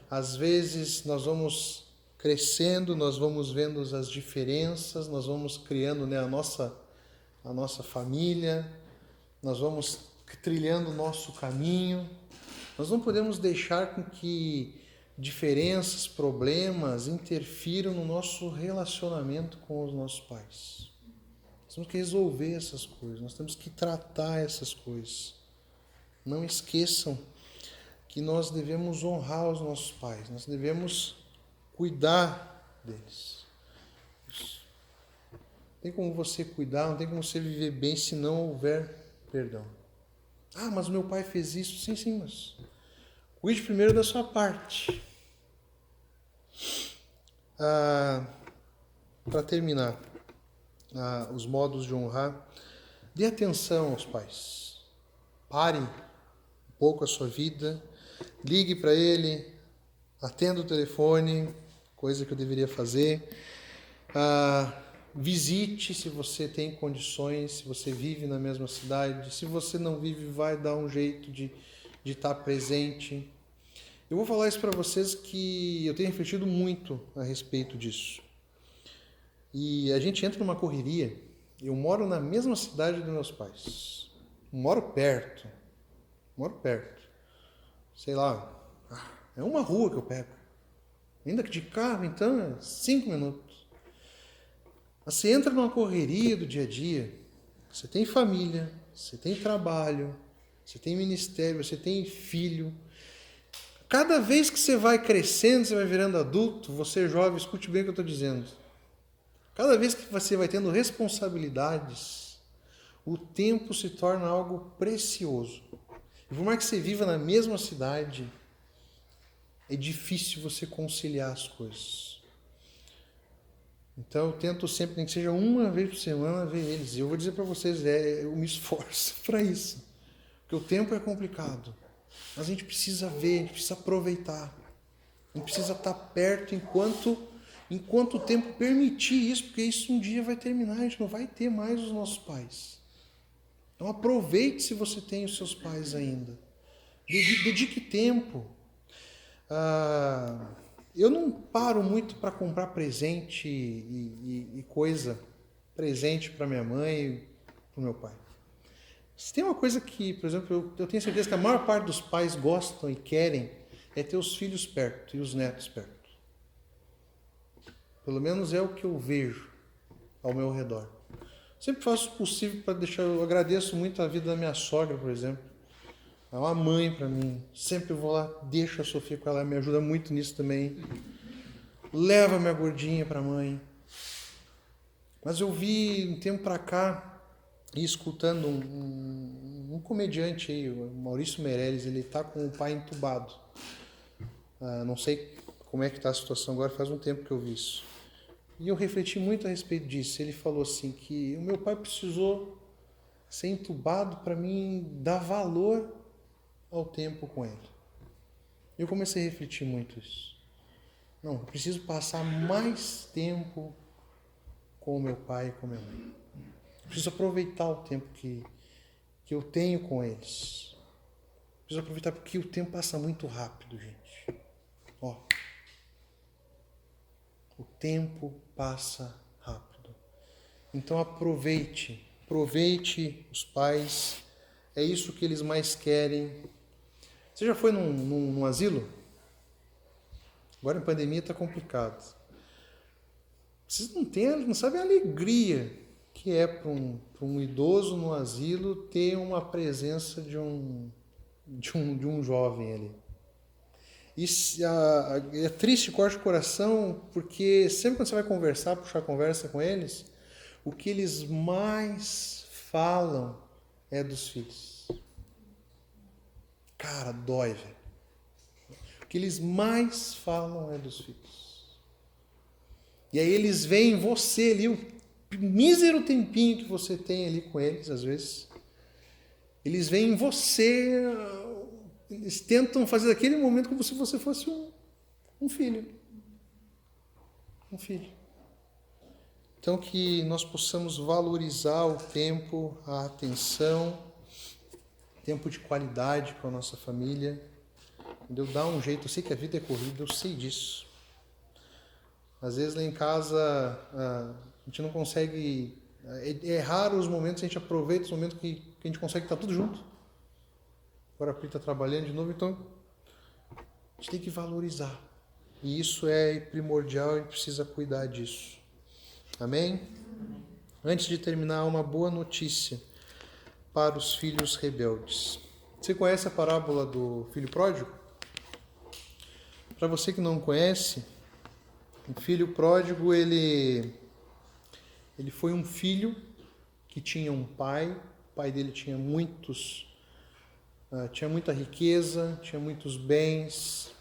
Às vezes nós vamos crescendo, nós vamos vendo as diferenças, nós vamos criando né, a, nossa, a nossa família, nós vamos trilhando o nosso caminho. Nós não podemos deixar com que diferenças, problemas interfiram no nosso relacionamento com os nossos pais. Nós temos que resolver essas coisas, nós temos que tratar essas coisas. Não esqueçam que nós devemos honrar os nossos pais, nós devemos cuidar deles. Não tem como você cuidar, não tem como você viver bem se não houver perdão. Ah, mas meu pai fez isso. Sim, sim, mas cuide primeiro da sua parte. Ah, Para terminar, ah, os modos de honrar. Dê atenção aos pais. Pare um pouco a sua vida, ligue para ele, atenda o telefone, coisa que eu deveria fazer. Ah, visite se você tem condições, se você vive na mesma cidade. Se você não vive, vai dar um jeito de, de estar presente. Eu vou falar isso para vocês que eu tenho refletido muito a respeito disso. E a gente entra numa correria. Eu moro na mesma cidade dos meus pais. Moro perto. Moro perto. Sei lá. É uma rua que eu pego. Ainda que de carro, então, é cinco minutos. Você entra numa correria do dia a dia. Você tem família, você tem trabalho, você tem ministério, você tem filho. Cada vez que você vai crescendo, você vai virando adulto, você jovem, escute bem o que eu estou dizendo. Cada vez que você vai tendo responsabilidades, o tempo se torna algo precioso. E por mais que você viva na mesma cidade, é difícil você conciliar as coisas. Então eu tento sempre, nem que seja uma vez por semana, ver eles. E eu vou dizer para vocês, é, eu me esforço para isso. Porque o tempo é complicado. Mas a gente precisa ver, a gente precisa aproveitar. A gente precisa estar perto enquanto enquanto o tempo permitir isso, porque isso um dia vai terminar, a gente não vai ter mais os nossos pais. Então aproveite se você tem os seus pais ainda. Dedique tempo. Ah, eu não paro muito para comprar presente e, e, e coisa, presente para minha mãe e para meu pai. Se tem uma coisa que, por exemplo, eu, eu tenho certeza que a maior parte dos pais gostam e querem é ter os filhos perto e os netos perto. Pelo menos é o que eu vejo ao meu redor. Sempre faço o possível para deixar. Eu agradeço muito a vida da minha sogra, por exemplo. É uma mãe para mim. Sempre vou lá, deixo a Sofia com ela, me ajuda muito nisso também. Leva minha gordinha para a mãe. Mas eu vi um tempo para cá, e escutando um, um, um, comediante aí, o Maurício Meirelles, ele está com o pai entubado. Ah, não sei como é que está a situação agora, faz um tempo que eu vi isso. E eu refleti muito a respeito disso. Ele falou assim que o meu pai precisou ser entubado para mim dar valor ao tempo com ele. Eu comecei a refletir muito isso. Não, preciso passar mais tempo com o meu pai e com a minha mãe. Preciso aproveitar o tempo que, que eu tenho com eles. Preciso aproveitar porque o tempo passa muito rápido, gente. Ó, o tempo passa rápido. Então aproveite, aproveite os pais. É isso que eles mais querem. Você já foi num, num, num asilo? Agora em pandemia está complicado. Vocês não têm, não sabem a alegria que é para um, um idoso no asilo ter uma presença de um, de um, de um jovem ali. E a, a, é triste, corte o coração, porque sempre quando você vai conversar, puxar conversa com eles, o que eles mais falam é dos filhos. Cara, dói, velho. O que eles mais falam é dos filhos. E aí eles veem você ali, o mísero tempinho que você tem ali com eles, às vezes. Eles veem você eles tentam fazer daquele momento como se você fosse um, um filho. Um filho. Então, que nós possamos valorizar o tempo, a atenção, tempo de qualidade com a nossa família. Entendeu? Dar um jeito. Eu sei que a vida é corrida, eu sei disso. Às vezes lá em casa a gente não consegue. É, é raro os momentos, a gente aproveita os momentos que, que a gente consegue estar tudo junto. Agora a Pri está trabalhando de novo, então a gente tem que valorizar. E isso é primordial, a gente precisa cuidar disso. Amém? Antes de terminar, uma boa notícia para os filhos rebeldes. Você conhece a parábola do filho pródigo? Para você que não conhece, o filho pródigo ele ele foi um filho que tinha um pai, o pai dele tinha muitos Uh, tinha muita riqueza, tinha muitos bens,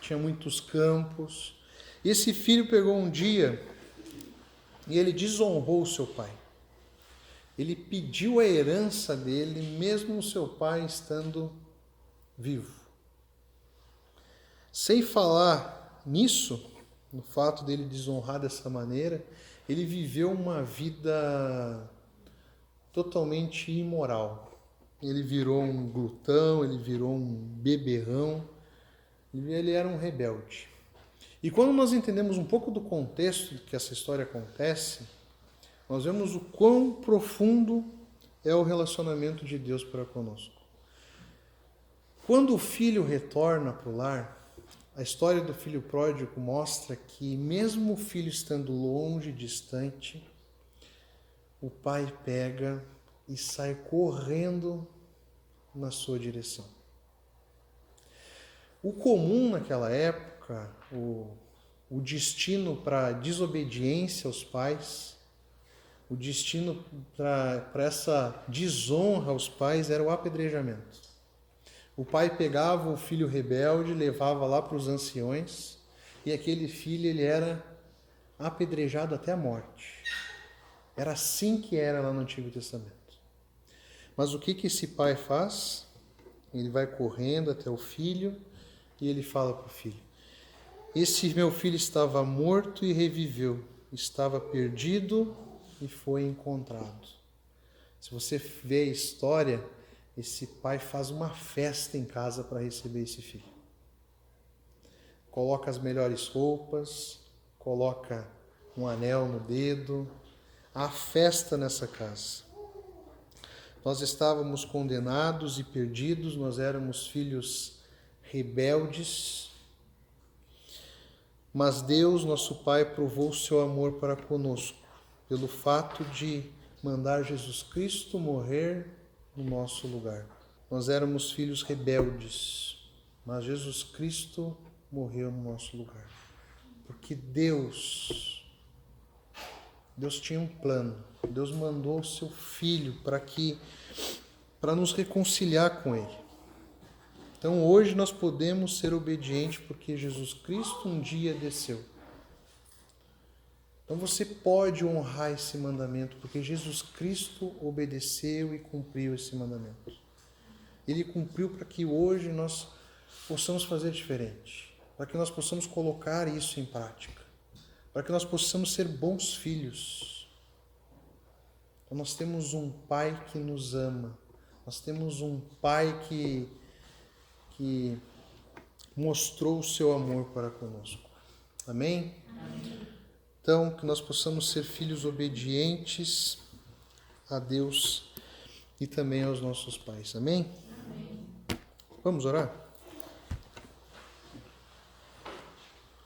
tinha muitos campos. Esse filho pegou um dia e ele desonrou o seu pai. Ele pediu a herança dele, mesmo o seu pai estando vivo. Sem falar nisso, no fato dele desonrar dessa maneira, ele viveu uma vida totalmente imoral. Ele virou um glutão, ele virou um beberrão, ele era um rebelde. E quando nós entendemos um pouco do contexto que essa história acontece, nós vemos o quão profundo é o relacionamento de Deus para conosco. Quando o filho retorna para o lar, a história do filho pródigo mostra que, mesmo o filho estando longe, distante, o pai pega e sai correndo na sua direção. O comum naquela época, o, o destino para desobediência aos pais, o destino para essa desonra aos pais era o apedrejamento. O pai pegava o filho rebelde, levava lá para os anciões, e aquele filho ele era apedrejado até a morte. Era assim que era lá no Antigo Testamento. Mas o que, que esse pai faz? Ele vai correndo até o filho e ele fala para o filho: Esse meu filho estava morto e reviveu, estava perdido e foi encontrado. Se você vê a história, esse pai faz uma festa em casa para receber esse filho. Coloca as melhores roupas, coloca um anel no dedo, há festa nessa casa. Nós estávamos condenados e perdidos, nós éramos filhos rebeldes, mas Deus, nosso Pai, provou o seu amor para conosco, pelo fato de mandar Jesus Cristo morrer no nosso lugar. Nós éramos filhos rebeldes, mas Jesus Cristo morreu no nosso lugar. Porque Deus, Deus tinha um plano. Deus mandou o seu filho para que para nos reconciliar com ele. Então hoje nós podemos ser obedientes porque Jesus Cristo um dia desceu. Então você pode honrar esse mandamento porque Jesus Cristo obedeceu e cumpriu esse mandamento. Ele cumpriu para que hoje nós possamos fazer diferente, para que nós possamos colocar isso em prática, para que nós possamos ser bons filhos. Então nós temos um Pai que nos ama, nós temos um Pai que, que mostrou o seu amor para conosco. Amém? Amém. Então, que nós possamos ser filhos obedientes a Deus e também aos nossos pais. Amém? Amém. Vamos orar?